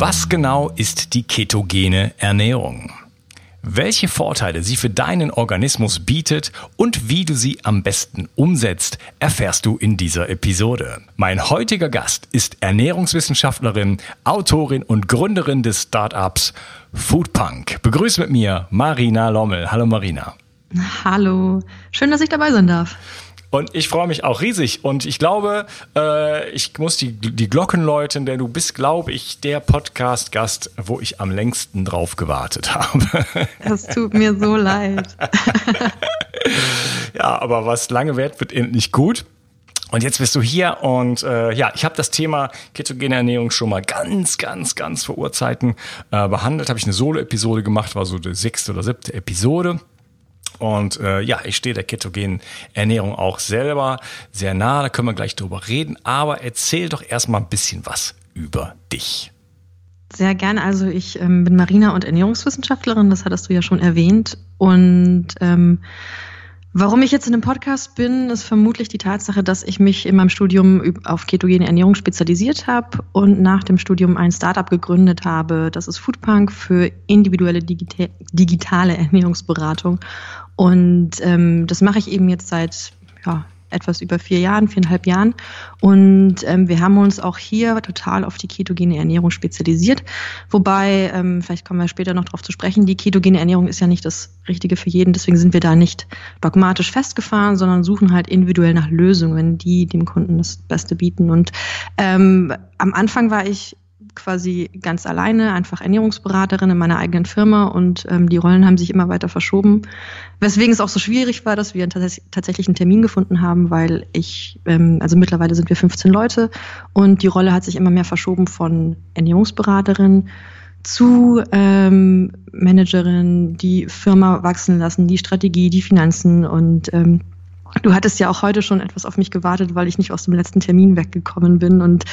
Was genau ist die ketogene Ernährung? Welche Vorteile sie für deinen Organismus bietet und wie du sie am besten umsetzt, erfährst du in dieser Episode. Mein heutiger Gast ist Ernährungswissenschaftlerin, Autorin und Gründerin des Startups Foodpunk. Begrüße mit mir Marina Lommel. Hallo Marina. Hallo, schön, dass ich dabei sein darf. Und ich freue mich auch riesig. Und ich glaube, äh, ich muss die, die Glocken läuten, denn du bist, glaube ich, der Podcast-Gast, wo ich am längsten drauf gewartet habe. Es tut mir so leid. ja, aber was lange währt, wird endlich gut. Und jetzt bist du hier und äh, ja, ich habe das Thema ketogene Ernährung schon mal ganz, ganz, ganz vor Urzeiten äh, behandelt. Habe ich eine Solo-Episode gemacht, war so die sechste oder siebte Episode. Und äh, ja, ich stehe der ketogenen Ernährung auch selber sehr nah, da können wir gleich drüber reden. Aber erzähl doch erstmal ein bisschen was über dich. Sehr gerne. Also ich ähm, bin Marina und Ernährungswissenschaftlerin, das hattest du ja schon erwähnt. Und ähm, Warum ich jetzt in dem Podcast bin, ist vermutlich die Tatsache, dass ich mich in meinem Studium auf ketogene Ernährung spezialisiert habe und nach dem Studium ein Startup gegründet habe. Das ist Foodpunk für individuelle Digita digitale Ernährungsberatung. Und ähm, das mache ich eben jetzt seit ja, etwas über vier Jahren, viereinhalb Jahren. Und ähm, wir haben uns auch hier total auf die ketogene Ernährung spezialisiert. Wobei, ähm, vielleicht kommen wir später noch darauf zu sprechen, die ketogene Ernährung ist ja nicht das Richtige für jeden. Deswegen sind wir da nicht dogmatisch festgefahren, sondern suchen halt individuell nach Lösungen, die dem Kunden das Beste bieten. Und ähm, am Anfang war ich quasi ganz alleine, einfach Ernährungsberaterin in meiner eigenen Firma und ähm, die Rollen haben sich immer weiter verschoben. Weswegen es auch so schwierig war, dass wir tatsächlich einen Termin gefunden haben, weil ich, ähm, also mittlerweile sind wir 15 Leute und die Rolle hat sich immer mehr verschoben von Ernährungsberaterin zu ähm, Managerin, die Firma wachsen lassen, die Strategie, die Finanzen und ähm, Du hattest ja auch heute schon etwas auf mich gewartet, weil ich nicht aus dem letzten Termin weggekommen bin. Und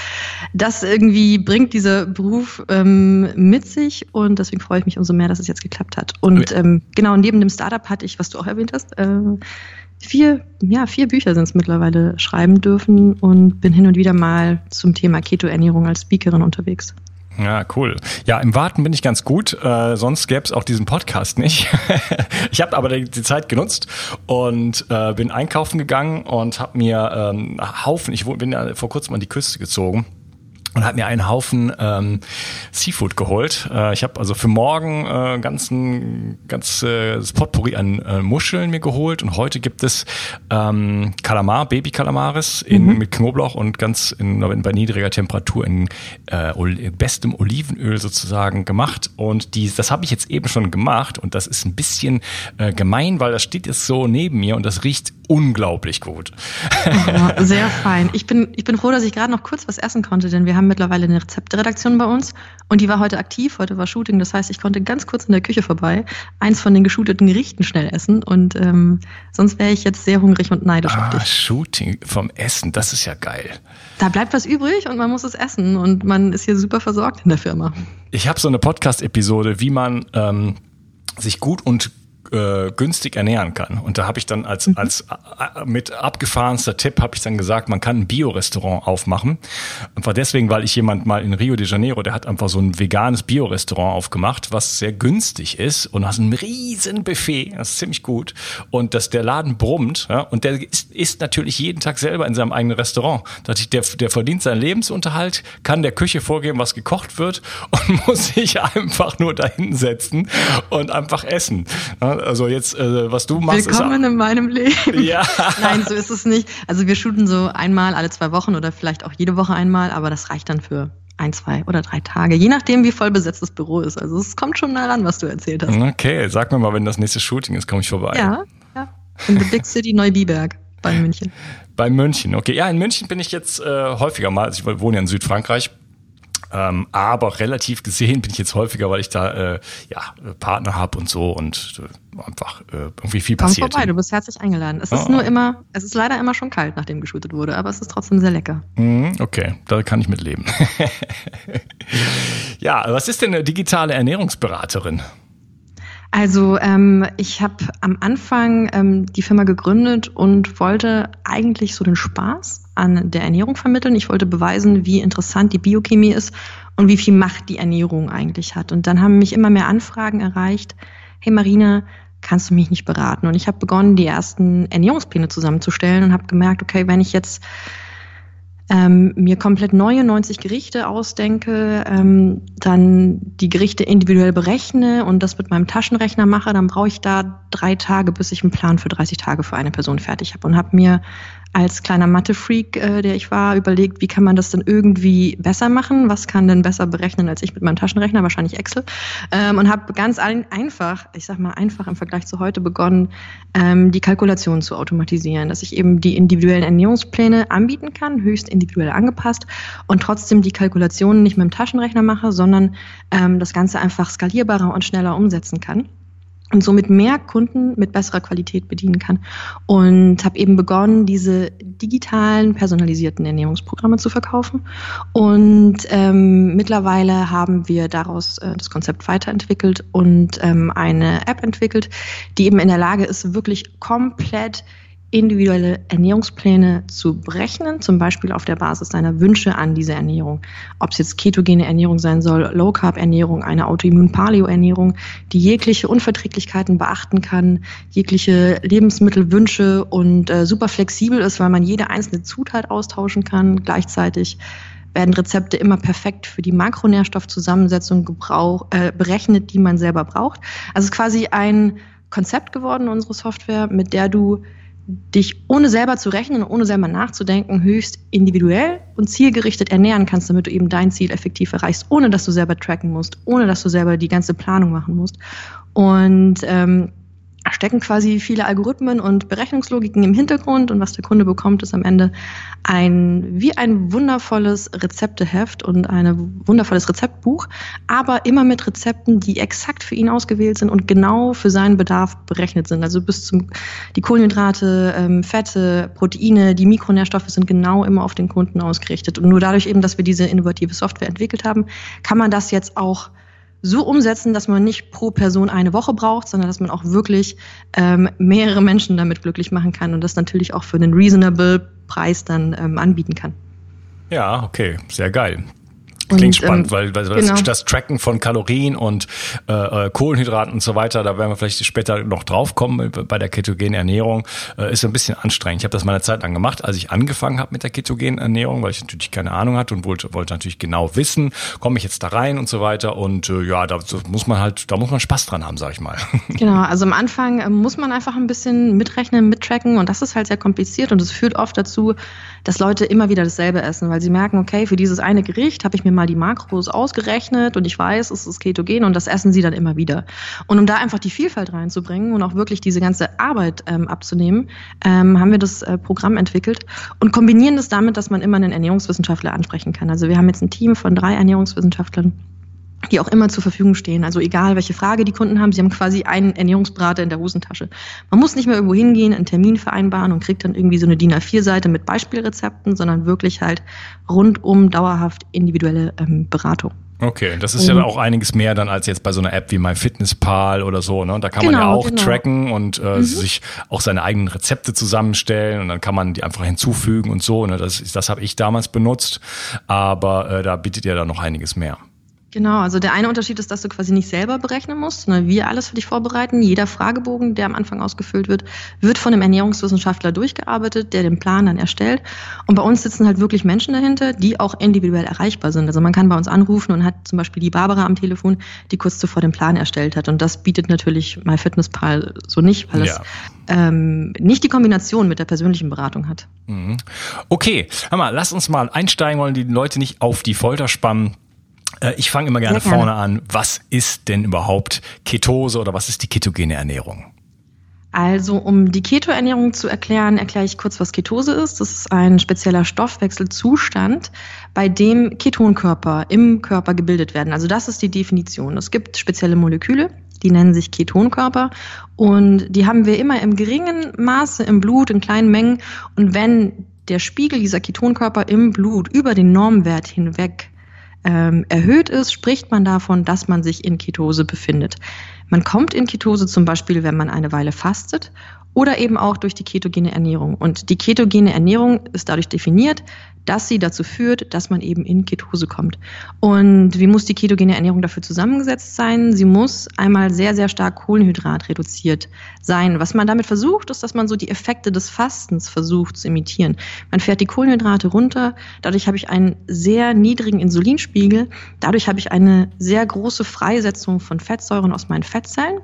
das irgendwie bringt dieser Beruf ähm, mit sich. Und deswegen freue ich mich umso mehr, dass es jetzt geklappt hat. Und ähm, genau, neben dem Startup hatte ich, was du auch erwähnt hast, äh, vier, ja, vier Bücher sind es mittlerweile schreiben dürfen und bin hin und wieder mal zum Thema Keto-Ernährung als Speakerin unterwegs. Ja, cool. Ja, im Warten bin ich ganz gut. Äh, sonst gäbe es auch diesen Podcast nicht. ich habe aber die, Zeit genutzt und äh, bin einkaufen gegangen und habe mir ähm, Haufen, ich bin ja vor kurzem an die Küste gezogen und hat mir einen Haufen ähm, Seafood geholt. Äh, ich habe also für morgen äh, ganzen ganz äh, Potpourri an äh, Muscheln mir geholt und heute gibt es ähm, Kalamar, Baby Kalamaris in, mhm. mit Knoblauch und ganz in, in, bei niedriger Temperatur in äh, bestem Olivenöl sozusagen gemacht und die, das habe ich jetzt eben schon gemacht und das ist ein bisschen äh, gemein, weil das steht jetzt so neben mir und das riecht unglaublich gut. Oh, sehr fein. Ich bin, ich bin froh, dass ich gerade noch kurz was essen konnte, denn wir haben mittlerweile eine Rezeptredaktion bei uns und die war heute aktiv. Heute war Shooting, das heißt, ich konnte ganz kurz in der Küche vorbei eins von den geshooteten Gerichten schnell essen und ähm, sonst wäre ich jetzt sehr hungrig und neidisch ah, auf dich. Shooting vom Essen, das ist ja geil. Da bleibt was übrig und man muss es essen und man ist hier super versorgt in der Firma. Ich habe so eine Podcast-Episode, wie man ähm, sich gut und äh, günstig ernähren kann. Und da habe ich dann als, mhm. als äh, mit abgefahrenster Tipp habe ich dann gesagt, man kann ein Bio-Restaurant aufmachen. Einfach deswegen, weil ich jemand mal in Rio de Janeiro, der hat einfach so ein veganes Bio-Restaurant aufgemacht, was sehr günstig ist und hast ein riesen Buffet, das ist ziemlich gut. Und dass der Laden brummt, ja, und der ist, isst natürlich jeden Tag selber in seinem eigenen Restaurant. Dass der, der verdient seinen Lebensunterhalt, kann der Küche vorgeben, was gekocht wird und muss sich einfach nur dahin setzen und einfach essen. Ja, also jetzt, äh, was du machst. Willkommen ist, in meinem Leben. Ja. Nein, so ist es nicht. Also wir shooten so einmal alle zwei Wochen oder vielleicht auch jede Woche einmal, aber das reicht dann für ein, zwei oder drei Tage, je nachdem, wie voll besetzt das Büro ist. Also es kommt schon nah ran, was du erzählt hast. Okay, sag mir mal, wenn das nächste Shooting ist, komme ich vorbei. Ja, ja. In the Big City Neubiberg bei München. Bei München, okay. Ja, in München bin ich jetzt äh, häufiger mal. Also ich wohne ja in Südfrankreich. Ähm, aber relativ gesehen bin ich jetzt häufiger, weil ich da äh, ja Partner habe und so und äh, einfach äh, irgendwie viel Komm passiert. vorbei, du bist herzlich eingeladen. Es oh. ist nur immer, es ist leider immer schon kalt, nachdem geshootet wurde, aber es ist trotzdem sehr lecker. Mm, okay, da kann ich mit leben. ja, was ist denn eine digitale Ernährungsberaterin? Also ähm, ich habe am Anfang ähm, die Firma gegründet und wollte eigentlich so den Spaß an der Ernährung vermitteln. Ich wollte beweisen, wie interessant die Biochemie ist und wie viel Macht die Ernährung eigentlich hat. Und dann haben mich immer mehr Anfragen erreicht. Hey Marina, kannst du mich nicht beraten? Und ich habe begonnen, die ersten Ernährungspläne zusammenzustellen und habe gemerkt, okay, wenn ich jetzt ähm, mir komplett neue 90 Gerichte ausdenke, ähm, dann die Gerichte individuell berechne und das mit meinem Taschenrechner mache, dann brauche ich da drei Tage, bis ich einen Plan für 30 Tage für eine Person fertig habe und habe mir als kleiner Mathe-Freak, äh, der ich war, überlegt, wie kann man das denn irgendwie besser machen? Was kann denn besser berechnen als ich mit meinem Taschenrechner? Wahrscheinlich Excel. Ähm, und habe ganz ein, einfach, ich sag mal einfach im Vergleich zu heute begonnen, ähm, die Kalkulation zu automatisieren, dass ich eben die individuellen Ernährungspläne anbieten kann, höchst individuell angepasst und trotzdem die Kalkulationen nicht mit dem Taschenrechner mache, sondern ähm, das Ganze einfach skalierbarer und schneller umsetzen kann und somit mehr Kunden mit besserer Qualität bedienen kann. Und habe eben begonnen, diese digitalen, personalisierten Ernährungsprogramme zu verkaufen. Und ähm, mittlerweile haben wir daraus äh, das Konzept weiterentwickelt und ähm, eine App entwickelt, die eben in der Lage ist, wirklich komplett individuelle Ernährungspläne zu berechnen, zum Beispiel auf der Basis deiner Wünsche an diese Ernährung. Ob es jetzt ketogene Ernährung sein soll, Low Carb Ernährung, eine Autoimmun Paleo Ernährung, die jegliche Unverträglichkeiten beachten kann, jegliche Lebensmittelwünsche und äh, super flexibel ist, weil man jede einzelne Zutat austauschen kann. Gleichzeitig werden Rezepte immer perfekt für die Makronährstoffzusammensetzung gebrauch, äh, berechnet, die man selber braucht. Also es ist quasi ein Konzept geworden, unsere Software, mit der du dich ohne selber zu rechnen und ohne selber nachzudenken höchst individuell und zielgerichtet ernähren kannst, damit du eben dein Ziel effektiv erreichst, ohne dass du selber tracken musst, ohne dass du selber die ganze Planung machen musst. Und ähm, stecken quasi viele Algorithmen und Berechnungslogiken im Hintergrund und was der Kunde bekommt, ist am Ende ein wie ein wundervolles Rezepteheft und ein wundervolles Rezeptbuch, aber immer mit Rezepten, die exakt für ihn ausgewählt sind und genau für seinen Bedarf berechnet sind. Also bis zum die Kohlenhydrate, ähm, Fette, Proteine, die Mikronährstoffe sind genau immer auf den Kunden ausgerichtet. Und nur dadurch eben, dass wir diese innovative Software entwickelt haben, kann man das jetzt auch so umsetzen, dass man nicht pro Person eine Woche braucht, sondern dass man auch wirklich ähm, mehrere Menschen damit glücklich machen kann und das natürlich auch für einen reasonable Preis dann ähm, anbieten kann. Ja, okay, sehr geil. Klingt und, spannend, ähm, weil, weil genau. das, das, Tracken von Kalorien und äh, äh, Kohlenhydraten und so weiter, da werden wir vielleicht später noch draufkommen bei der ketogenen Ernährung, äh, ist ein bisschen anstrengend. Ich habe das mal eine Zeit lang gemacht, als ich angefangen habe mit der ketogenen Ernährung, weil ich natürlich keine Ahnung hatte und wollte, wollte natürlich genau wissen, komme ich jetzt da rein und so weiter. Und äh, ja, da muss man halt, da muss man Spaß dran haben, sag ich mal. Genau, also am Anfang äh, muss man einfach ein bisschen mitrechnen, mittracken und das ist halt sehr kompliziert und es führt oft dazu, dass Leute immer wieder dasselbe essen, weil sie merken, okay, für dieses eine Gericht habe ich mir mal die Makros ausgerechnet und ich weiß, es ist ketogen und das essen sie dann immer wieder. Und um da einfach die Vielfalt reinzubringen und auch wirklich diese ganze Arbeit ähm, abzunehmen, ähm, haben wir das äh, Programm entwickelt und kombinieren das damit, dass man immer einen Ernährungswissenschaftler ansprechen kann. Also wir haben jetzt ein Team von drei Ernährungswissenschaftlern die auch immer zur Verfügung stehen. Also egal, welche Frage die Kunden haben, sie haben quasi einen Ernährungsberater in der Hosentasche. Man muss nicht mehr irgendwo hingehen, einen Termin vereinbaren und kriegt dann irgendwie so eine DIN A4-Seite mit Beispielrezepten, sondern wirklich halt rundum dauerhaft individuelle ähm, Beratung. Okay, das ist ja auch einiges mehr dann als jetzt bei so einer App wie MyFitnessPal oder so. Ne? Da kann genau, man ja genau, auch genau. tracken und äh, mhm. sich auch seine eigenen Rezepte zusammenstellen und dann kann man die einfach hinzufügen und so. Ne? Das, das habe ich damals benutzt, aber äh, da bietet ja dann noch einiges mehr. Genau, also der eine Unterschied ist, dass du quasi nicht selber berechnen musst, sondern wir alles für dich vorbereiten. Jeder Fragebogen, der am Anfang ausgefüllt wird, wird von einem Ernährungswissenschaftler durchgearbeitet, der den Plan dann erstellt. Und bei uns sitzen halt wirklich Menschen dahinter, die auch individuell erreichbar sind. Also man kann bei uns anrufen und hat zum Beispiel die Barbara am Telefon, die kurz zuvor den Plan erstellt hat. Und das bietet natürlich MyFitnessPal so nicht, weil ja. es ähm, nicht die Kombination mit der persönlichen Beratung hat. Mhm. Okay, hör mal, lass uns mal einsteigen, wollen die Leute nicht auf die Folter spannen. Äh, ich fange immer gerne, gerne vorne an. Was ist denn überhaupt Ketose oder was ist die ketogene Ernährung? Also, um die Ketoernährung zu erklären, erkläre ich kurz, was Ketose ist. Das ist ein spezieller Stoffwechselzustand, bei dem Ketonkörper im Körper gebildet werden. Also, das ist die Definition. Es gibt spezielle Moleküle, die nennen sich Ketonkörper und die haben wir immer im geringen Maße im Blut, in kleinen Mengen. Und wenn der Spiegel dieser Ketonkörper im Blut über den Normwert hinweg ähm, erhöht ist, spricht man davon, dass man sich in Ketose befindet. Man kommt in Ketose zum Beispiel, wenn man eine Weile fastet oder eben auch durch die ketogene Ernährung. Und die ketogene Ernährung ist dadurch definiert, dass sie dazu führt, dass man eben in Ketose kommt. Und wie muss die ketogene Ernährung dafür zusammengesetzt sein? Sie muss einmal sehr, sehr stark Kohlenhydrat reduziert sein. Was man damit versucht, ist, dass man so die Effekte des Fastens versucht zu imitieren. Man fährt die Kohlenhydrate runter, dadurch habe ich einen sehr niedrigen Insulinspiegel, dadurch habe ich eine sehr große Freisetzung von Fettsäuren aus meinen Fettzellen.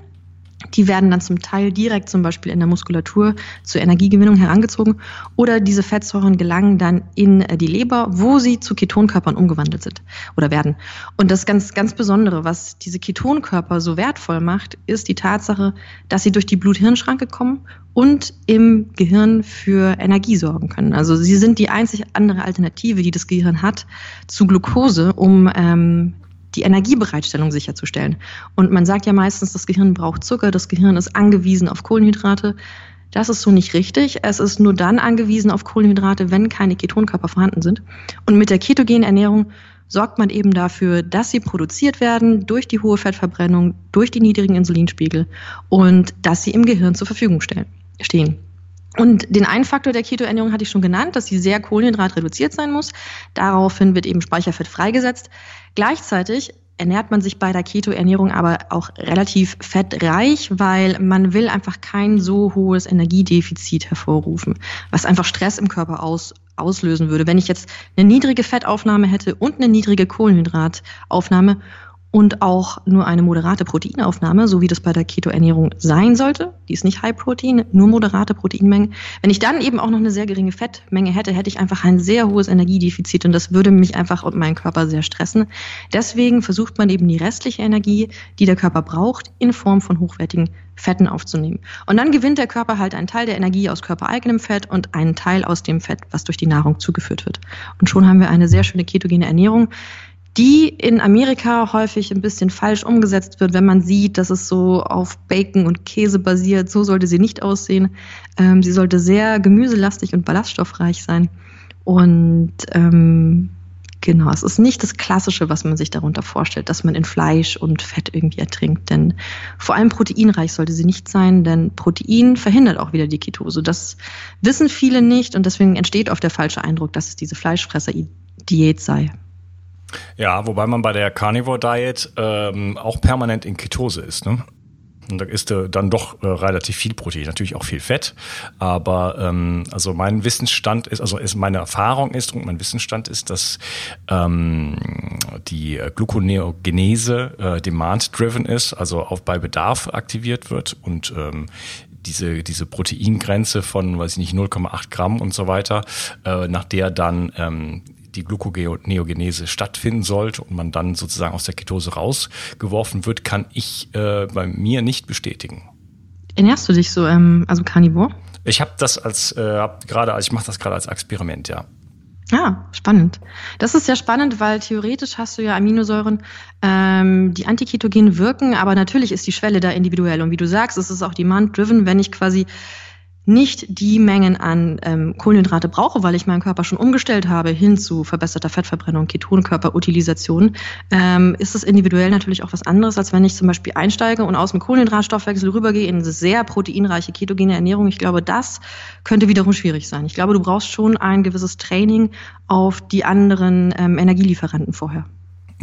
Die werden dann zum Teil direkt zum Beispiel in der Muskulatur zur Energiegewinnung herangezogen oder diese Fettsäuren gelangen dann in äh, die Leber, wo sie zu Ketonkörpern umgewandelt sind oder werden. Und das ganz, ganz Besondere, was diese Ketonkörper so wertvoll macht, ist die Tatsache, dass sie durch die Blut-Hirn-Schranke kommen und im Gehirn für Energie sorgen können. Also sie sind die einzig andere Alternative, die das Gehirn hat zu Glucose, um ähm, die Energiebereitstellung sicherzustellen. Und man sagt ja meistens, das Gehirn braucht Zucker, das Gehirn ist angewiesen auf Kohlenhydrate. Das ist so nicht richtig. Es ist nur dann angewiesen auf Kohlenhydrate, wenn keine Ketonkörper vorhanden sind. Und mit der ketogenen Ernährung sorgt man eben dafür, dass sie produziert werden durch die hohe Fettverbrennung, durch die niedrigen Insulinspiegel und dass sie im Gehirn zur Verfügung stehen. Und den einen Faktor der Ketoernährung hatte ich schon genannt, dass sie sehr kohlenhydratreduziert sein muss. Daraufhin wird eben Speicherfett freigesetzt. Gleichzeitig ernährt man sich bei der Keto-Ernährung aber auch relativ fettreich, weil man will einfach kein so hohes Energiedefizit hervorrufen, was einfach Stress im Körper aus, auslösen würde. Wenn ich jetzt eine niedrige Fettaufnahme hätte und eine niedrige Kohlenhydrataufnahme und auch nur eine moderate Proteinaufnahme, so wie das bei der Keto-Ernährung sein sollte. Die ist nicht High Protein, nur moderate Proteinmengen. Wenn ich dann eben auch noch eine sehr geringe Fettmenge hätte, hätte ich einfach ein sehr hohes Energiedefizit und das würde mich einfach und meinen Körper sehr stressen. Deswegen versucht man eben die restliche Energie, die der Körper braucht, in Form von hochwertigen Fetten aufzunehmen. Und dann gewinnt der Körper halt einen Teil der Energie aus körpereigenem Fett und einen Teil aus dem Fett, was durch die Nahrung zugeführt wird. Und schon haben wir eine sehr schöne ketogene Ernährung, die in Amerika häufig ein bisschen falsch umgesetzt wird, wenn man sieht, dass es so auf Bacon und Käse basiert. So sollte sie nicht aussehen. Ähm, sie sollte sehr gemüselastig und ballaststoffreich sein. Und ähm, genau, es ist nicht das Klassische, was man sich darunter vorstellt, dass man in Fleisch und Fett irgendwie ertrinkt. Denn vor allem proteinreich sollte sie nicht sein, denn Protein verhindert auch wieder die Ketose. Das wissen viele nicht und deswegen entsteht oft der falsche Eindruck, dass es diese Fleischfresser-Diät sei. Ja, wobei man bei der Carnivore Diet ähm, auch permanent in Ketose ist. Ne? Und da ist dann doch äh, relativ viel Protein, natürlich auch viel Fett. Aber ähm, also mein Wissensstand ist, also ist meine Erfahrung ist und mein Wissensstand ist, dass ähm, die Gluconeogenese äh, demand-driven ist, also auch bei Bedarf aktiviert wird und ähm, diese, diese Proteingrenze von, weiß ich nicht, 0,8 Gramm und so weiter, äh, nach der dann ähm, die Gluconeogenese stattfinden sollte und man dann sozusagen aus der Ketose rausgeworfen wird, kann ich äh, bei mir nicht bestätigen. Ernährst du dich so, ähm, also Carnivore? Ich habe das als äh, gerade, ich mache das gerade als Experiment, ja. Ah, spannend. Das ist sehr spannend, weil theoretisch hast du ja Aminosäuren, ähm, die antiketogen wirken, aber natürlich ist die Schwelle da individuell. Und wie du sagst, es ist auch demand-driven, wenn ich quasi nicht die Mengen an ähm, Kohlenhydrate brauche, weil ich meinen Körper schon umgestellt habe hin zu verbesserter Fettverbrennung, Ketonkörperutilisation, ähm, ist es individuell natürlich auch was anderes, als wenn ich zum Beispiel einsteige und aus dem Kohlenhydratstoffwechsel rübergehe in eine sehr proteinreiche ketogene Ernährung. Ich glaube, das könnte wiederum schwierig sein. Ich glaube, du brauchst schon ein gewisses Training auf die anderen ähm, Energielieferanten vorher.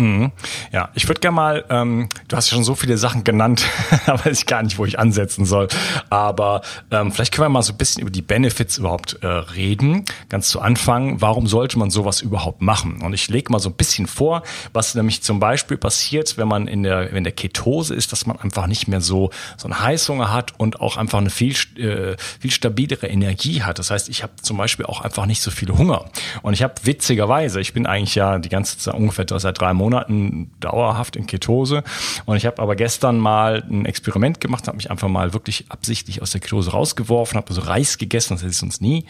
Mhm. Ja, ich würde gerne mal, ähm, du hast ja schon so viele Sachen genannt, da weiß ich gar nicht, wo ich ansetzen soll. Aber ähm, vielleicht können wir mal so ein bisschen über die Benefits überhaupt äh, reden. Ganz zu Anfang, warum sollte man sowas überhaupt machen? Und ich lege mal so ein bisschen vor, was nämlich zum Beispiel passiert, wenn man in der, wenn der Ketose ist, dass man einfach nicht mehr so, so einen Heißhunger hat und auch einfach eine viel, äh, viel stabilere Energie hat. Das heißt, ich habe zum Beispiel auch einfach nicht so viel Hunger. Und ich habe witzigerweise, ich bin eigentlich ja die ganze Zeit ungefähr seit drei Monaten Monaten dauerhaft in Ketose. Und ich habe aber gestern mal ein Experiment gemacht, habe mich einfach mal wirklich absichtlich aus der Ketose rausgeworfen, habe so Reis gegessen, das hätte ich sonst nie.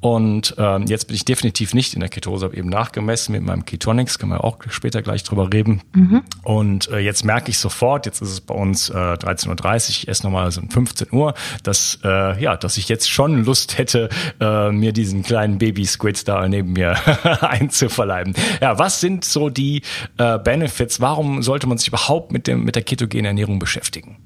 Und ähm, jetzt bin ich definitiv nicht in der Ketose, habe eben nachgemessen mit meinem Ketonics, können wir auch später gleich drüber reden. Mhm. Und äh, jetzt merke ich sofort, jetzt ist es bei uns äh, 13.30 Uhr, ich esse nochmal so um 15 Uhr, dass, äh, ja, dass ich jetzt schon Lust hätte, äh, mir diesen kleinen Baby-Squid da neben mir einzuverleiben. Ja, was sind so die äh, Benefits. Warum sollte man sich überhaupt mit, dem, mit der ketogenen Ernährung beschäftigen?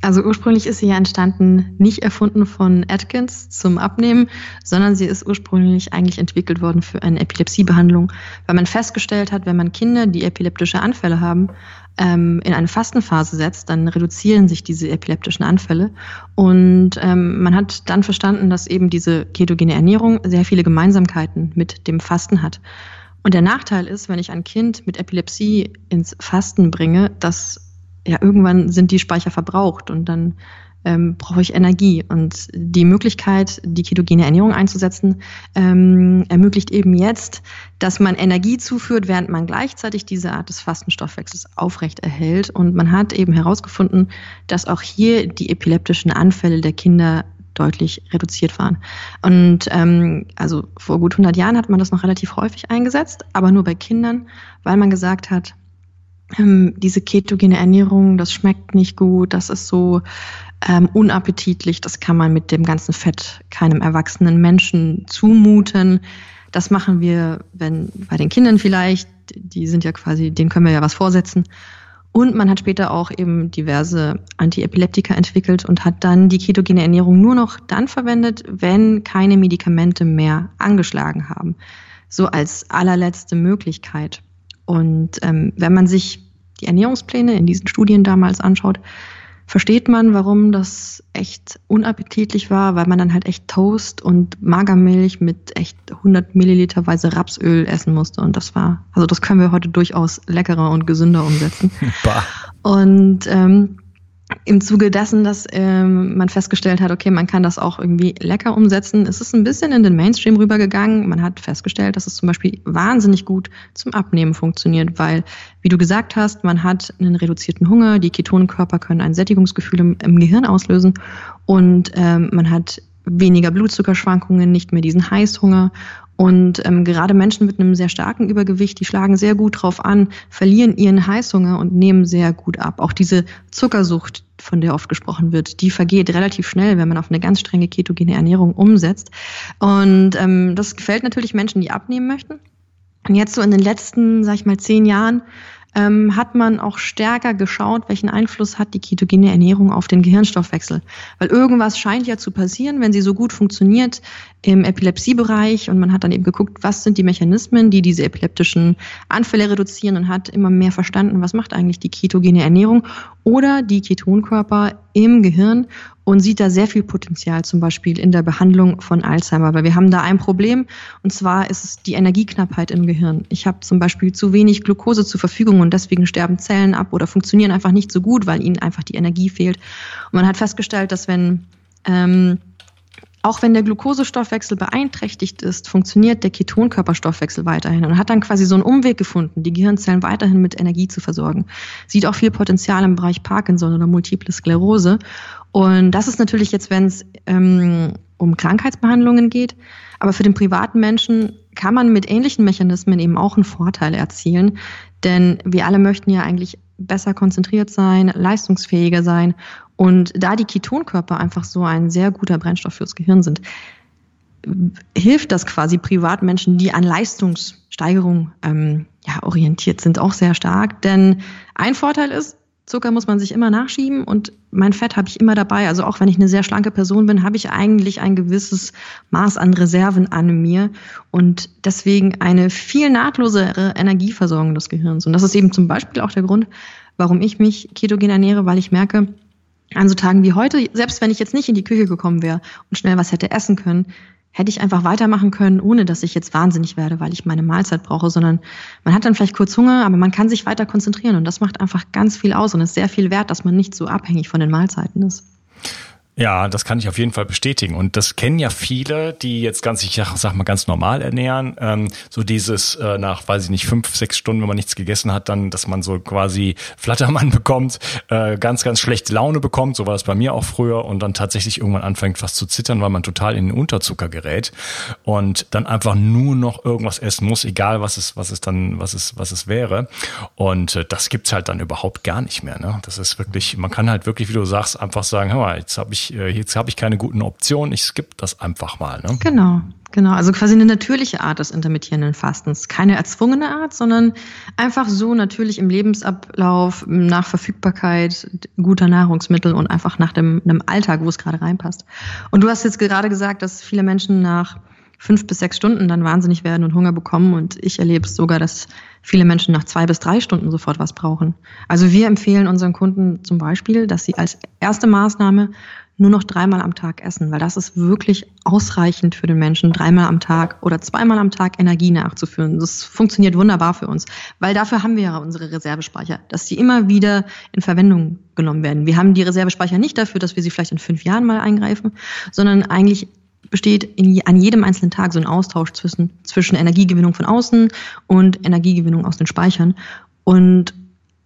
Also ursprünglich ist sie ja entstanden, nicht erfunden von Atkins zum Abnehmen, sondern sie ist ursprünglich eigentlich entwickelt worden für eine Epilepsiebehandlung, weil man festgestellt hat, wenn man Kinder, die epileptische Anfälle haben, ähm, in eine Fastenphase setzt, dann reduzieren sich diese epileptischen Anfälle. Und ähm, man hat dann verstanden, dass eben diese ketogene Ernährung sehr viele Gemeinsamkeiten mit dem Fasten hat. Und der Nachteil ist, wenn ich ein Kind mit Epilepsie ins Fasten bringe, dass ja irgendwann sind die Speicher verbraucht und dann ähm, brauche ich Energie. Und die Möglichkeit, die ketogene Ernährung einzusetzen, ähm, ermöglicht eben jetzt, dass man Energie zuführt, während man gleichzeitig diese Art des Fastenstoffwechsels aufrecht erhält. Und man hat eben herausgefunden, dass auch hier die epileptischen Anfälle der Kinder deutlich reduziert waren. Und ähm, also vor gut 100 Jahren hat man das noch relativ häufig eingesetzt, aber nur bei Kindern, weil man gesagt hat, ähm, diese ketogene Ernährung, das schmeckt nicht gut, das ist so ähm, unappetitlich, das kann man mit dem ganzen Fett keinem erwachsenen Menschen zumuten. Das machen wir, wenn bei den Kindern vielleicht, die sind ja quasi, denen können wir ja was vorsetzen. Und man hat später auch eben diverse Antiepileptika entwickelt und hat dann die ketogene Ernährung nur noch dann verwendet, wenn keine Medikamente mehr angeschlagen haben. So als allerletzte Möglichkeit. Und ähm, wenn man sich die Ernährungspläne in diesen Studien damals anschaut, versteht man, warum das echt unappetitlich war, weil man dann halt echt Toast und Magermilch mit echt 100 Milliliter Weise Rapsöl essen musste. Und das war, also das können wir heute durchaus leckerer und gesünder umsetzen. Bah. Und ähm, im Zuge dessen, dass ähm, man festgestellt hat, okay, man kann das auch irgendwie lecker umsetzen, ist es ein bisschen in den Mainstream rübergegangen. Man hat festgestellt, dass es zum Beispiel wahnsinnig gut zum Abnehmen funktioniert, weil, wie du gesagt hast, man hat einen reduzierten Hunger, die Ketonkörper können ein Sättigungsgefühl im, im Gehirn auslösen und ähm, man hat weniger Blutzuckerschwankungen, nicht mehr diesen Heißhunger und ähm, gerade Menschen mit einem sehr starken Übergewicht, die schlagen sehr gut drauf an, verlieren ihren Heißhunger und nehmen sehr gut ab. Auch diese Zuckersucht, von der oft gesprochen wird, die vergeht relativ schnell, wenn man auf eine ganz strenge ketogene Ernährung umsetzt. Und ähm, das gefällt natürlich Menschen, die abnehmen möchten. Und jetzt so in den letzten, sag ich mal, zehn Jahren ähm, hat man auch stärker geschaut, welchen Einfluss hat die ketogene Ernährung auf den Gehirnstoffwechsel. Weil irgendwas scheint ja zu passieren, wenn sie so gut funktioniert im Epilepsiebereich und man hat dann eben geguckt, was sind die Mechanismen, die diese epileptischen Anfälle reduzieren und hat immer mehr verstanden, was macht eigentlich die ketogene Ernährung oder die Ketonkörper im Gehirn und sieht da sehr viel Potenzial zum Beispiel in der Behandlung von Alzheimer, weil wir haben da ein Problem und zwar ist es die Energieknappheit im Gehirn. Ich habe zum Beispiel zu wenig Glucose zur Verfügung und deswegen sterben Zellen ab oder funktionieren einfach nicht so gut, weil ihnen einfach die Energie fehlt. Und man hat festgestellt, dass wenn ähm, auch wenn der Glukosestoffwechsel beeinträchtigt ist, funktioniert der Ketonkörperstoffwechsel weiterhin und hat dann quasi so einen Umweg gefunden, die Gehirnzellen weiterhin mit Energie zu versorgen. Sieht auch viel Potenzial im Bereich Parkinson oder Multiple Sklerose. Und das ist natürlich jetzt, wenn es ähm, um Krankheitsbehandlungen geht, aber für den privaten Menschen kann man mit ähnlichen Mechanismen eben auch einen Vorteil erzielen. Denn wir alle möchten ja eigentlich besser konzentriert sein, leistungsfähiger sein. Und da die Ketonkörper einfach so ein sehr guter Brennstoff fürs Gehirn sind, hilft das quasi Privatmenschen, die an Leistungssteigerung ähm, ja, orientiert sind, auch sehr stark. Denn ein Vorteil ist, Zucker muss man sich immer nachschieben und mein Fett habe ich immer dabei. Also auch wenn ich eine sehr schlanke Person bin, habe ich eigentlich ein gewisses Maß an Reserven an mir und deswegen eine viel nahtlosere Energieversorgung des Gehirns. Und das ist eben zum Beispiel auch der Grund, warum ich mich ketogen ernähre, weil ich merke, an so Tagen wie heute, selbst wenn ich jetzt nicht in die Küche gekommen wäre und schnell was hätte essen können, hätte ich einfach weitermachen können, ohne dass ich jetzt wahnsinnig werde, weil ich meine Mahlzeit brauche, sondern man hat dann vielleicht kurz Hunger, aber man kann sich weiter konzentrieren und das macht einfach ganz viel aus und ist sehr viel wert, dass man nicht so abhängig von den Mahlzeiten ist. Ja, das kann ich auf jeden Fall bestätigen. Und das kennen ja viele, die jetzt ganz, ich sag mal, ganz normal ernähren. Ähm, so dieses äh, nach, weiß ich nicht, fünf, sechs Stunden, wenn man nichts gegessen hat, dann, dass man so quasi Flattermann bekommt, äh, ganz, ganz schlechte Laune bekommt. So war das bei mir auch früher. Und dann tatsächlich irgendwann anfängt fast zu zittern, weil man total in den Unterzucker gerät. Und dann einfach nur noch irgendwas essen muss, egal was es, was es dann, was es, was es wäre. Und äh, das gibt's halt dann überhaupt gar nicht mehr. Ne? Das ist wirklich, man kann halt wirklich, wie du sagst, einfach sagen, hör mal, jetzt habe ich äh, jetzt habe ich keine guten Optionen, ich skippe das einfach mal. Ne? Genau, genau. Also quasi eine natürliche Art des intermittierenden Fastens. Keine erzwungene Art, sondern einfach so natürlich im Lebensablauf, nach Verfügbarkeit guter Nahrungsmittel und einfach nach dem, einem Alltag, wo es gerade reinpasst. Und du hast jetzt gerade gesagt, dass viele Menschen nach fünf bis sechs Stunden dann wahnsinnig werden und Hunger bekommen. Und ich erlebe es sogar, dass viele Menschen nach zwei bis drei Stunden sofort was brauchen. Also wir empfehlen unseren Kunden zum Beispiel, dass sie als erste Maßnahme nur noch dreimal am Tag essen, weil das ist wirklich ausreichend für den Menschen, dreimal am Tag oder zweimal am Tag Energie nachzuführen. Das funktioniert wunderbar für uns, weil dafür haben wir ja unsere Reservespeicher, dass die immer wieder in Verwendung genommen werden. Wir haben die Reservespeicher nicht dafür, dass wir sie vielleicht in fünf Jahren mal eingreifen, sondern eigentlich besteht in, an jedem einzelnen Tag so ein Austausch zwischen, zwischen Energiegewinnung von außen und Energiegewinnung aus den Speichern. Und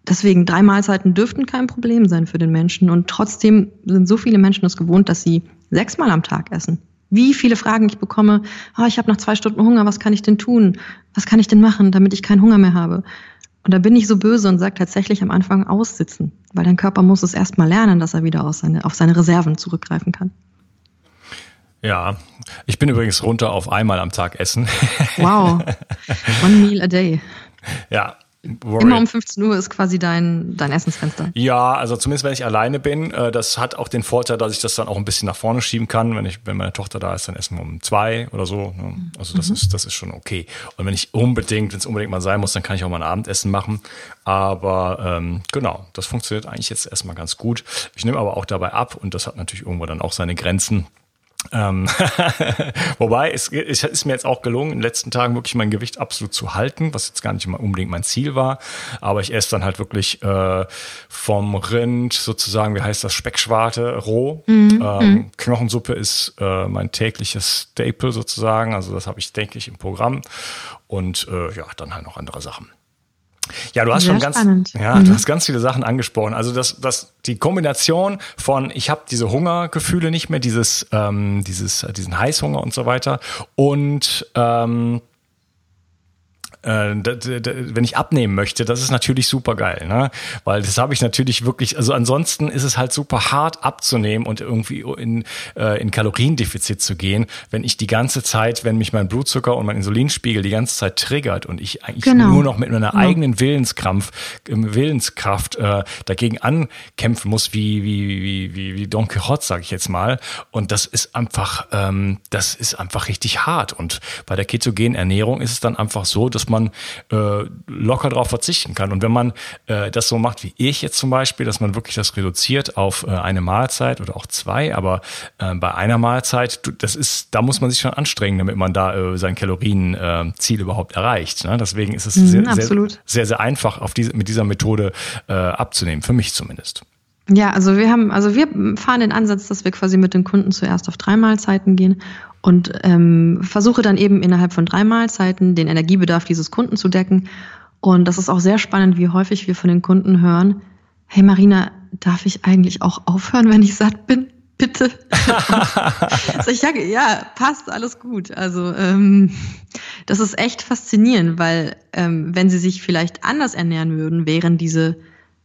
Deswegen drei Mahlzeiten dürften kein Problem sein für den Menschen. Und trotzdem sind so viele Menschen es gewohnt, dass sie sechsmal am Tag essen. Wie viele Fragen ich bekomme, oh, ich habe nach zwei Stunden Hunger, was kann ich denn tun? Was kann ich denn machen, damit ich keinen Hunger mehr habe? Und da bin ich so böse und sage tatsächlich am Anfang aussitzen, weil dein Körper muss es erstmal lernen, dass er wieder auf seine, auf seine Reserven zurückgreifen kann. Ja, ich bin übrigens runter auf einmal am Tag essen. Wow, one meal a day. Ja, Warrior. Immer um 15 Uhr ist quasi dein, dein Essensfenster. Ja, also zumindest wenn ich alleine bin. Äh, das hat auch den Vorteil, dass ich das dann auch ein bisschen nach vorne schieben kann. Wenn ich, wenn meine Tochter da ist, dann essen wir um zwei oder so. Ne? Also das mhm. ist, das ist schon okay. Und wenn ich unbedingt, wenn es unbedingt mal sein muss, dann kann ich auch mal ein Abendessen machen. Aber ähm, genau, das funktioniert eigentlich jetzt erstmal ganz gut. Ich nehme aber auch dabei ab und das hat natürlich irgendwo dann auch seine Grenzen. Ähm, wobei, es, es ist mir jetzt auch gelungen, in den letzten Tagen wirklich mein Gewicht absolut zu halten, was jetzt gar nicht unbedingt mein Ziel war. Aber ich esse dann halt wirklich äh, vom Rind sozusagen, wie heißt das, Speckschwarte roh. Mhm. Ähm, mhm. Knochensuppe ist äh, mein tägliches Staple sozusagen. Also das habe ich, denke ich, im Programm. Und äh, ja, dann halt noch andere Sachen. Ja, du hast Sehr schon ganz, spannend. ja, mhm. du hast ganz viele Sachen angesprochen. Also das, das, die Kombination von, ich habe diese Hungergefühle nicht mehr, dieses, ähm, dieses, diesen Heißhunger und so weiter und ähm, äh, wenn ich abnehmen möchte, das ist natürlich super geil, ne? Weil das habe ich natürlich wirklich, also ansonsten ist es halt super hart abzunehmen und irgendwie in, äh, in Kaloriendefizit zu gehen, wenn ich die ganze Zeit, wenn mich mein Blutzucker und mein Insulinspiegel die ganze Zeit triggert und ich eigentlich genau. nur noch mit meiner genau. eigenen Willenskrampf, Willenskraft äh, dagegen ankämpfen muss, wie, wie, wie, wie, wie Don Quixote, sage ich jetzt mal. Und das ist einfach, ähm, das ist einfach richtig hart. Und bei der ketogenen Ernährung ist es dann einfach so, dass man äh, locker darauf verzichten kann. Und wenn man äh, das so macht wie ich jetzt zum Beispiel, dass man wirklich das reduziert auf äh, eine Mahlzeit oder auch zwei, aber äh, bei einer Mahlzeit, das ist, da muss man sich schon anstrengen, damit man da äh, sein Kalorienziel äh, überhaupt erreicht. Ne? Deswegen ist es mhm, sehr, sehr, sehr, sehr, einfach, auf diese, mit dieser Methode äh, abzunehmen, für mich zumindest. Ja, also wir haben, also wir fahren den Ansatz, dass wir quasi mit den Kunden zuerst auf drei Mahlzeiten gehen und ähm, versuche dann eben innerhalb von drei Mahlzeiten den Energiebedarf dieses Kunden zu decken. Und das ist auch sehr spannend, wie häufig wir von den Kunden hören, hey Marina, darf ich eigentlich auch aufhören, wenn ich satt bin? Bitte. also ich sage, ja, passt, alles gut. Also ähm, das ist echt faszinierend, weil ähm, wenn sie sich vielleicht anders ernähren würden, wären diese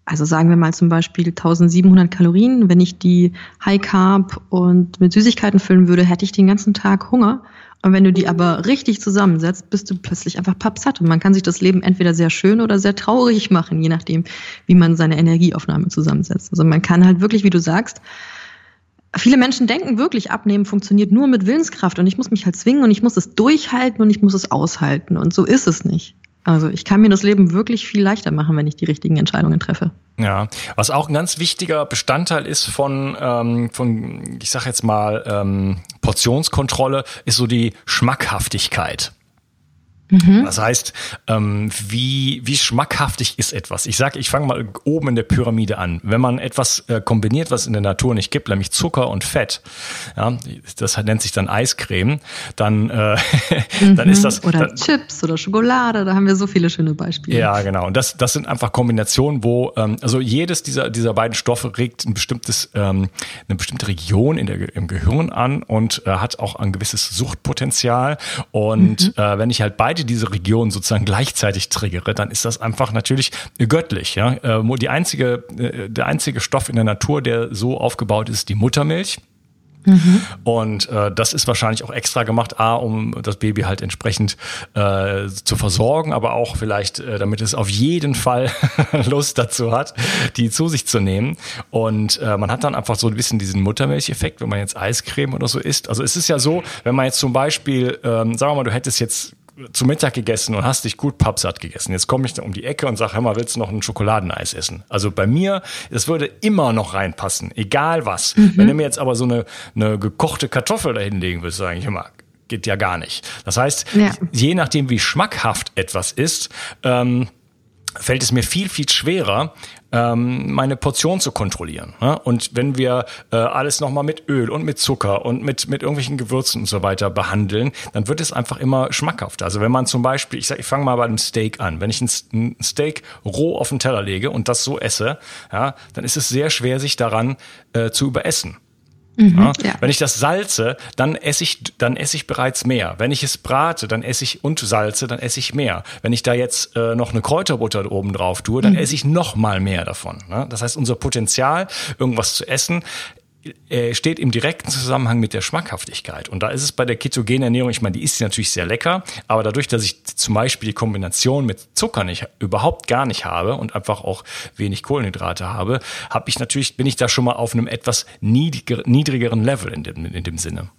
also sagen wir mal zum Beispiel 1700 Kalorien. Wenn ich die High Carb und mit Süßigkeiten füllen würde, hätte ich den ganzen Tag Hunger. Und wenn du die aber richtig zusammensetzt, bist du plötzlich einfach pappsatt. Und man kann sich das Leben entweder sehr schön oder sehr traurig machen, je nachdem, wie man seine Energieaufnahme zusammensetzt. Also man kann halt wirklich, wie du sagst, viele Menschen denken wirklich, Abnehmen funktioniert nur mit Willenskraft und ich muss mich halt zwingen und ich muss es durchhalten und ich muss es aushalten. Und so ist es nicht. Also ich kann mir das Leben wirklich viel leichter machen, wenn ich die richtigen Entscheidungen treffe. Ja, was auch ein ganz wichtiger Bestandteil ist von, ähm, von ich sag jetzt mal, ähm, Portionskontrolle, ist so die Schmackhaftigkeit. Mhm. Das heißt, ähm, wie, wie schmackhaftig ist etwas? Ich sage, ich fange mal oben in der Pyramide an. Wenn man etwas äh, kombiniert, was in der Natur nicht gibt, nämlich Zucker und Fett, ja, das nennt sich dann Eiscreme, dann, äh, mhm. dann ist das. Oder dann, Chips oder Schokolade, da haben wir so viele schöne Beispiele. Ja, genau. Und das, das sind einfach Kombinationen, wo, ähm, also jedes dieser, dieser beiden Stoffe regt ein bestimmtes, ähm, eine bestimmte Region in der, im Gehirn an und äh, hat auch ein gewisses Suchtpotenzial. Und mhm. äh, wenn ich halt beide beide diese Regionen sozusagen gleichzeitig triggere, dann ist das einfach natürlich göttlich. Ja? Äh, die einzige, äh, der einzige Stoff in der Natur, der so aufgebaut ist, die Muttermilch. Mhm. Und äh, das ist wahrscheinlich auch extra gemacht, A, um das Baby halt entsprechend äh, zu versorgen, aber auch vielleicht, äh, damit es auf jeden Fall Lust dazu hat, die zu sich zu nehmen. Und äh, man hat dann einfach so ein bisschen diesen Muttermilcheffekt, wenn man jetzt Eiscreme oder so isst. Also es ist ja so, wenn man jetzt zum Beispiel, ähm, sagen wir mal, du hättest jetzt zu Mittag gegessen und hast dich gut pappsatt gegessen. Jetzt komme ich da um die Ecke und sage, hör mal, willst du noch ein Schokoladeneis essen? Also bei mir, es würde immer noch reinpassen, egal was. Mhm. Wenn du mir jetzt aber so eine, eine gekochte Kartoffel da hinlegen willst, sage ich immer, geht ja gar nicht. Das heißt, ja. je nachdem, wie schmackhaft etwas ist, ähm, fällt es mir viel, viel schwerer, ähm, meine Portion zu kontrollieren. Ne? Und wenn wir äh, alles nochmal mit Öl und mit Zucker und mit, mit irgendwelchen Gewürzen und so weiter behandeln, dann wird es einfach immer schmackhafter. Also wenn man zum Beispiel, ich, sag, ich fange mal bei einem Steak an, wenn ich ein, ein Steak roh auf den Teller lege und das so esse, ja, dann ist es sehr schwer, sich daran äh, zu überessen. Mhm, ja. Ja. Wenn ich das salze, dann esse ich, dann esse ich bereits mehr. Wenn ich es brate, dann esse ich und salze, dann esse ich mehr. Wenn ich da jetzt äh, noch eine Kräuterbutter oben drauf tue, dann mhm. esse ich noch mal mehr davon. Ne? Das heißt, unser Potenzial, irgendwas zu essen, steht im direkten Zusammenhang mit der Schmackhaftigkeit. Und da ist es bei der ketogenen Ernährung, ich meine, die ist natürlich sehr lecker, aber dadurch, dass ich zum Beispiel die Kombination mit Zucker nicht, überhaupt gar nicht habe und einfach auch wenig Kohlenhydrate habe, habe ich natürlich, bin ich da schon mal auf einem etwas niedrigeren Level in dem, in dem Sinne.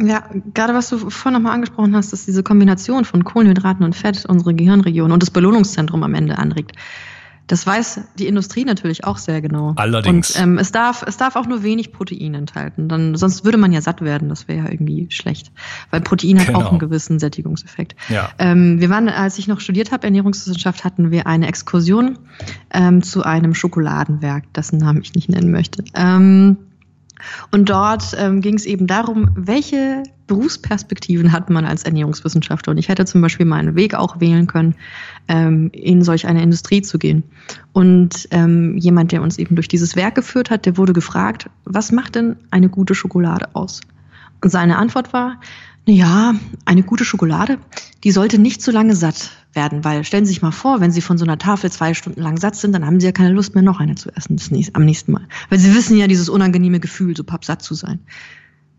Ja, gerade was du vorhin nochmal angesprochen hast, dass diese Kombination von Kohlenhydraten und Fett unsere Gehirnregion und das Belohnungszentrum am Ende anregt. Das weiß die Industrie natürlich auch sehr genau. Allerdings. Und ähm, es, darf, es darf auch nur wenig Protein enthalten. Dann, sonst würde man ja satt werden. Das wäre ja irgendwie schlecht. Weil Protein hat genau. auch einen gewissen Sättigungseffekt. Ja. Ähm, wir waren, als ich noch studiert habe, Ernährungswissenschaft, hatten wir eine Exkursion ähm, zu einem Schokoladenwerk, dessen Namen ich nicht nennen möchte. Ähm, und dort ähm, ging es eben darum, welche Berufsperspektiven hat man als Ernährungswissenschaftler. Und ich hätte zum Beispiel meinen Weg auch wählen können, ähm, in solch eine Industrie zu gehen. Und ähm, jemand, der uns eben durch dieses Werk geführt hat, der wurde gefragt, was macht denn eine gute Schokolade aus? Und seine Antwort war, ja, eine gute Schokolade, die sollte nicht zu lange satt werden, weil stellen Sie sich mal vor, wenn Sie von so einer Tafel zwei Stunden lang satt sind, dann haben Sie ja keine Lust mehr, noch eine zu essen nächste, am nächsten Mal. Weil Sie wissen ja dieses unangenehme Gefühl, so pappsatt zu sein.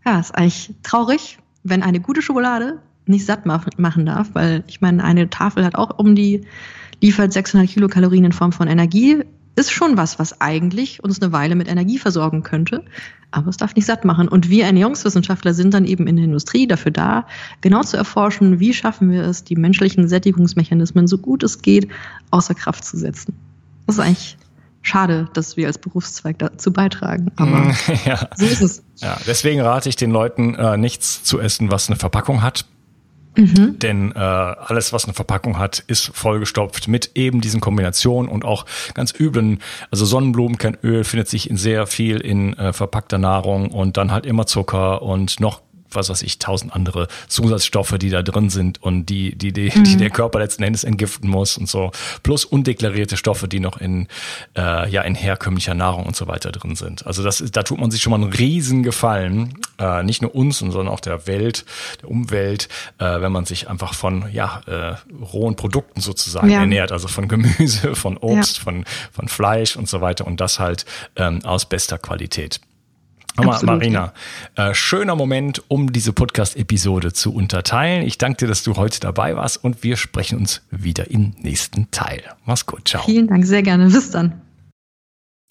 Ja, ist eigentlich traurig, wenn eine gute Schokolade nicht satt machen darf, weil ich meine, eine Tafel hat auch um die, liefert 600 Kilokalorien in Form von Energie, ist schon was, was eigentlich uns eine Weile mit Energie versorgen könnte, aber es darf nicht satt machen. Und wir Ernährungswissenschaftler sind dann eben in der Industrie dafür da, genau zu erforschen, wie schaffen wir es, die menschlichen Sättigungsmechanismen so gut es geht außer Kraft zu setzen. Das ist eigentlich schade, dass wir als Berufszweig dazu beitragen. Aber ja. so ist es. Ja, deswegen rate ich den Leuten, äh, nichts zu essen, was eine Verpackung hat Mhm. Denn äh, alles, was eine Verpackung hat, ist vollgestopft mit eben diesen Kombinationen und auch ganz üblen. Also Sonnenblumenkernöl findet sich in sehr viel in äh, verpackter Nahrung und dann halt immer Zucker und noch was weiß ich, tausend andere Zusatzstoffe, die da drin sind und die, die, die, mhm. die der Körper letzten Endes entgiften muss und so. Plus undeklarierte Stoffe, die noch in, äh, ja, in herkömmlicher Nahrung und so weiter drin sind. Also das ist, da tut man sich schon mal einen riesen Gefallen, äh, nicht nur uns, sondern auch der Welt, der Umwelt, äh, wenn man sich einfach von, ja, äh, rohen Produkten sozusagen ja. ernährt, also von Gemüse, von Obst, ja. von, von Fleisch und so weiter und das halt ähm, aus bester Qualität. Absolut, Marina, ja. äh, schöner Moment, um diese Podcast-Episode zu unterteilen. Ich danke dir, dass du heute dabei warst und wir sprechen uns wieder im nächsten Teil. Mach's gut, ciao. Vielen Dank, sehr gerne. Bis dann.